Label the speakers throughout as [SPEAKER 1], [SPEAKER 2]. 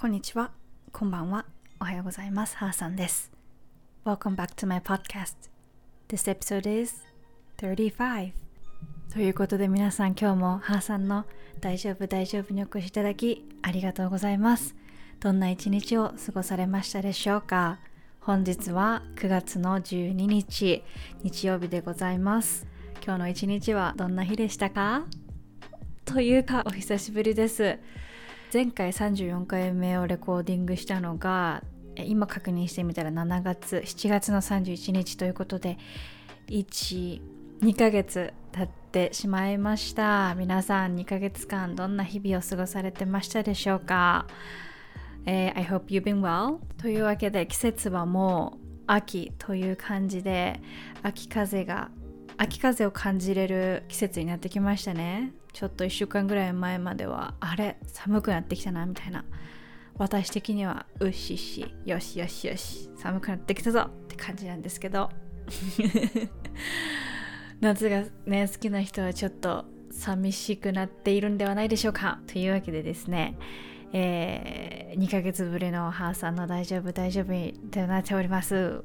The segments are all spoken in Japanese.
[SPEAKER 1] こんにちは、こんばんは、おはようございます。ハーさんです。Welcome back to my podcast. This episode is 35. ということで皆さん今日もハーさんの大丈夫大丈夫にお越しいただきありがとうございます。どんな一日を過ごされましたでしょうか？本日は9月の12日日曜日でございます。今日の一日はどんな日でしたか？というかお久しぶりです。前回34回目をレコーディングしたのが今確認してみたら7月7月の31日ということで12ヶ月経ってしまいました。皆さん2ヶ月間どんな日々を過ごされてましたでしょうか、えー、I hope you've been well というわけで季節はもう秋という感じで秋風が秋風を感じれる季節になってきましたね。ちょっと1週間ぐらい前まではあれ寒くなってきたなみたいな。私的にはうっししよしよしよし寒くなってきたぞって感じなんですけど。夏がね好きな人はちょっと寂しくなっているんではないでしょうか。というわけでですねえー、2ヶ月ぶりのハーさんの大丈夫大丈夫となっております。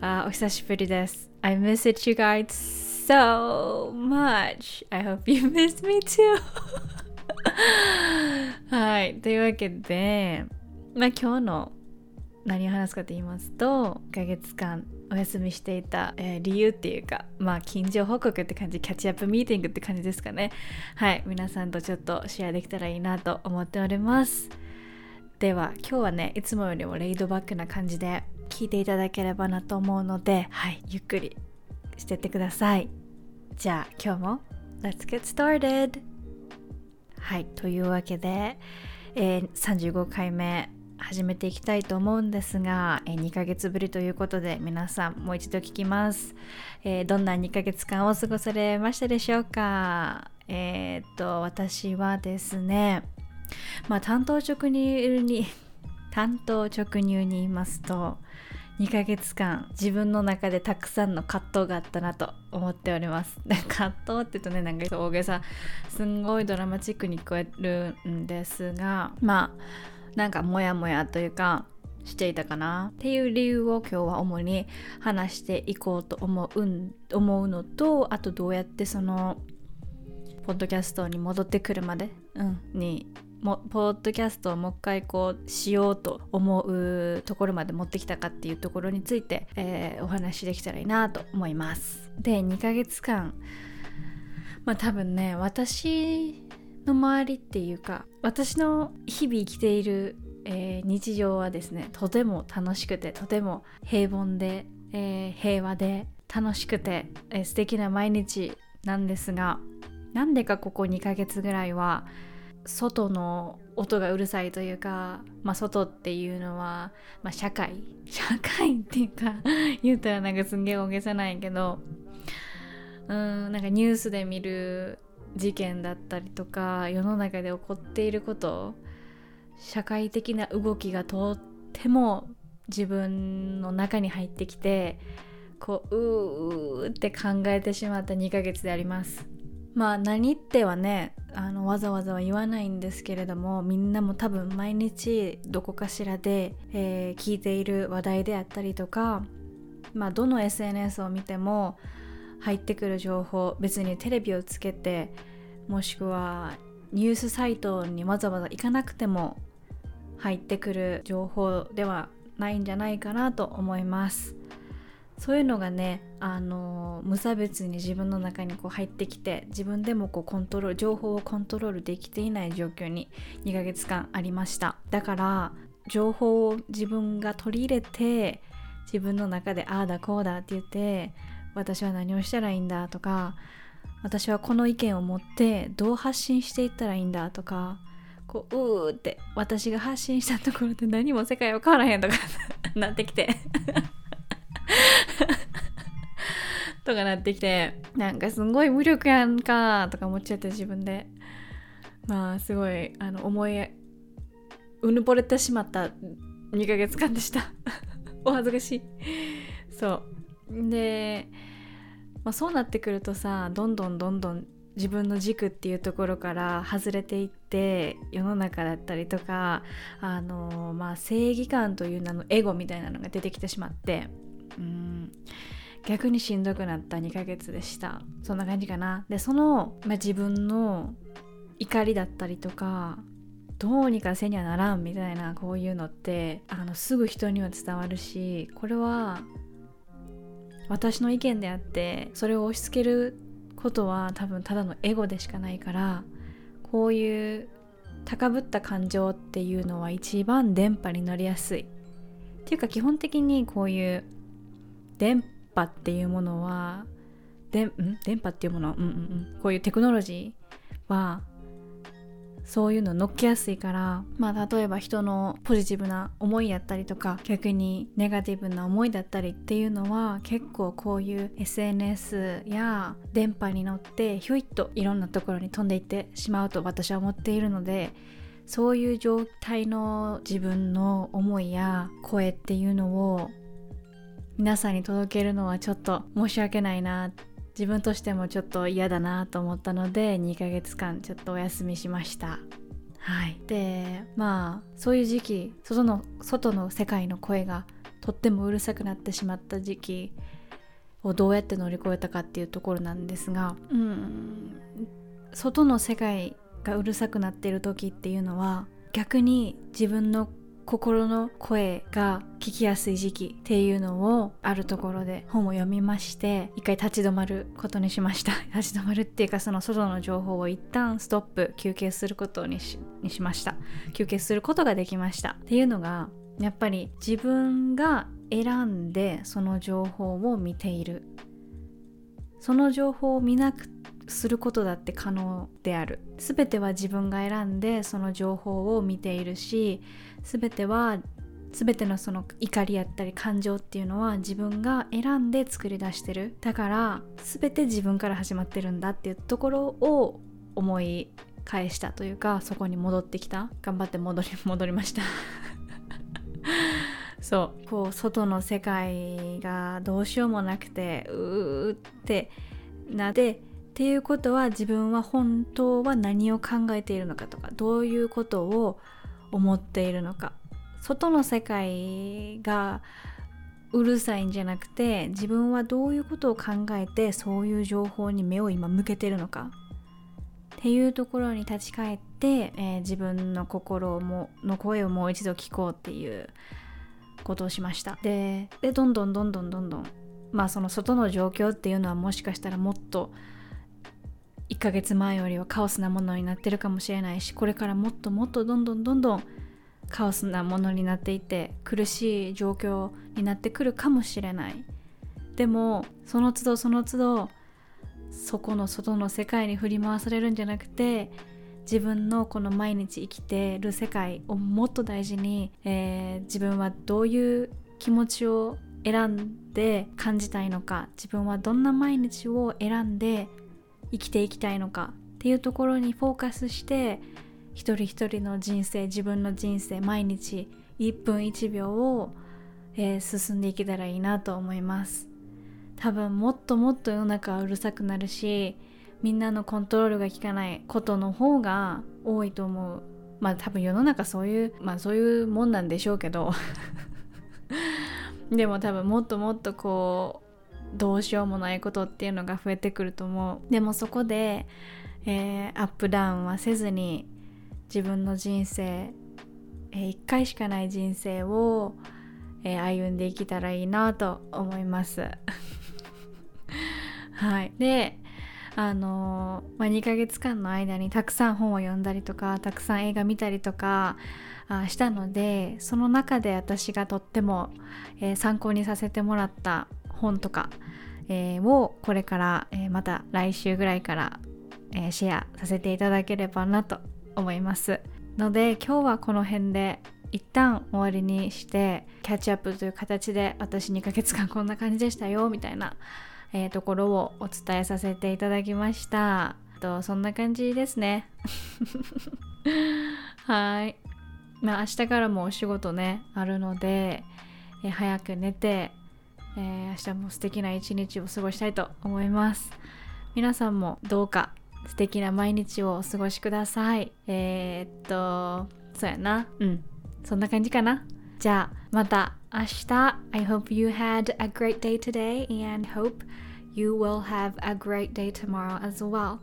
[SPEAKER 1] あお久しぶりです I miss it you guys so much. I hope you miss me too. はい。というわけで、まあ今日の何を話すかと言いますと、1ヶ月間お休みしていた、えー、理由っていうか、まあ近所報告って感じ、キャッチアップミーティングって感じですかね。はい。皆さんとちょっとシェアできたらいいなと思っております。では今日はねいつもよりもレイドバックな感じで聞いていただければなと思うのではいゆっくりしてってください。じゃあ今日も Let's get started! はいというわけで、えー、35回目始めていきたいと思うんですが、えー、2ヶ月ぶりということで皆さんもう一度聞きます、えー、どんな2ヶ月間を過ごされましたでしょうか？えー、っと私はですねまあ担当直入に担当直入に言いますと2ヶ月間自分の中でたくさんの葛藤があったなと思っております。葛藤って言うとねなんか大げさ。すんごいドラマチックに聞こえるんですがまあなんかモヤモヤというかしていたかな。っていう理由を今日は主に話していこうと思う思うのとあとどうやってそのポッドキャストに戻ってくるまで、うん、にもポッドキャストをもう一回こうしようと思うところまで持ってきたかっていうところについて、えー、お話しできたらいいなと思います。で2ヶ月間まあ多分ね私の周りっていうか私の日々生きている、えー、日常はですねとても楽しくてとても平凡で、えー、平和で楽しくて、えー、素敵な毎日なんですがなんでかここ2ヶ月ぐらいは外の音がうるさいというか、まあ、外っていうのは、まあ、社会。社会っていうか 言ったらなんかすんげえ大げさないけどうんなんかニュースで見る事件だったりとか世の中で起こっていること社会的な動きがとっても自分の中に入ってきてこううーって考えてしまった2ヶ月であります。まあ何ってはねあのわざわざは言わないんですけれどもみんなも多分毎日どこかしらで、えー、聞いている話題であったりとか、まあ、どの SNS を見ても入ってくる情報別にテレビをつけてもしくはニュースサイトにわざわざ行かなくても入ってくる情報ではないんじゃないかなと思います。そういうのがねあの無差別に自分の中にこう入ってきて自分でもこうコントロール情報をコントロールできていない状況に2ヶ月間ありました。だから情報を自分が取り入れて自分の中でああだこうだって言って私は何をしたらいいんだとか私はこの意見を持ってどう発信していったらいいんだとかこううーって私が発信したところで何も世界は変わらへんとか なってきて。とかなってきてなんかすごい無力やんかとか思っちゃって自分で。まあすごいあの思いうぬぼれてしまった2ヶ月間でした。お恥ずかしい。そう。で、まあ、そうなってくるとさどんどんどんどん自分の軸っていうところから外れていって世の中だったりとかあの、まあ、正義感という名のエゴみたいなのが出てきてしまって。うん。逆にしんどくなった2ヶ月でした。そんな感じかな。でその、まあ、自分の怒りだったりとかどうにかせにはならんみたいなこういうのってあのすぐ人には伝わるしこれは私の意見であってそれを押し付けることは多分ただのエゴでしかないからこういう高ぶった感情っていうのは一番電波に乗りやすい。っていうか基本的にこういう電波っていうものはでん？電波っていうもの、うんうんうん、こういうテクノロジーはそういうの乗っけやすいからまあ例えば人のポジティブな思いやったりとか逆にネガティブな思いだったりっていうのは結構こういう SNS や電波に乗ってひょいっといろんなところに飛んでいってしまうと私は思っているのでそういう状態の自分の思いや声っていうのを皆さんに届けるのはちょっと申し訳ないな。自分としてもちょっと嫌だなと思ったので2ヶ月間ちょっとお休みしました。はい。でまあそういう時期外の外の世界の声がとってもうるさくなってしまった時期をどうやって乗り越えたかっていうところなんですがうん外の世界がうるさくなっている時っていうのは逆に自分の心の声が聞きやすい時期っていうのをあるところで本を読みまして一回立ち止まることにしました。立ち止まるっていうかその外の情報を一旦ストップ休憩することにしにしました。休憩することができました。っていうのがやっぱり自分が選んでその情報を見ている。その情報を見なくすることだって可能である。全ては自分が選んでその情報を見ているし全ては全てのその怒りやったり感情っていうのは自分が選んで作り出してる。だから全て自分から始まってるんだっていうところを思い返したというかそこに戻ってきた。頑張って戻り戻りました。そう。こう外の世界がどうしようもなくてうーってなってっていうことは自分は本当は何を考えているのかとかどういうことを思っているのか。外の世界がうるさいんじゃなくて自分はどういうことを考えてそういう情報に目を今向けてるのか。っていうところに立ち返って、えー、自分の心もの声をもう一度聞こうっていうことをしました。ででどんどんどんどんどんどん。まあその外の状況っていうのはもしかしたらもっとヶ月前よりはカオスなものになってるかもしれないしこれからもっともっとどんどんどんどんカオスなものになっていて苦しい状況になってくるかもしれない。でもその都度その都度そこの外の世界に振り回されるんじゃなくて自分のこの毎日生きてる世界をもっと大事に、えー、自分はどういう気持ちを選んで感じたいのか自分はどんな毎日を選んで生きていきたいのかっていうところにフォーカスして一人一人の人生自分の人生毎日1分1秒を、えー、進んでいけたらいいなと思います。多分もっともっと世の中はうるさくなるしみんなのコントロールが効かないことの方が多いと思う。まあ多分世の中そういうまあそういうもんなんでしょうけど。でも多分もっともっとこうどうしようもないことっていうのが増えてくると思う。でもそこで、えー、アップダウンはせずに自分の人生、えー、1回しかない人生を、えー、歩んでいけたらいいなと思います。はい。であのまあ、2ヶ月間の間にたくさん本を読んだりとかたくさん映画見たりとかあしたのでその中で私がとっても、えー、参考にさせてもらった本とか、えー、をこれから、えー、また来週ぐらいから、えー、シェアさせていただければなと思います。ので今日はこの辺で一旦終わりにしてキャッチアップという形で私2ヶ月間こんな感じでしたよみたいな、えー、ところをお伝えさせていただきました。とそんな感じですね。はい。まあ明日からもお仕事ねあるので、え、早く寝てえー、明日も素敵な一日を過ごしたいと思います。皆さんもどうか素敵な毎日をお過ごしください。えー、っとそうやな。うん。そんな感じかな。じゃあまた明日。I hope you had a great day today and hope you will have a great day tomorrow as well.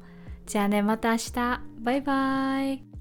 [SPEAKER 1] じゃあねまた明日。バイバイ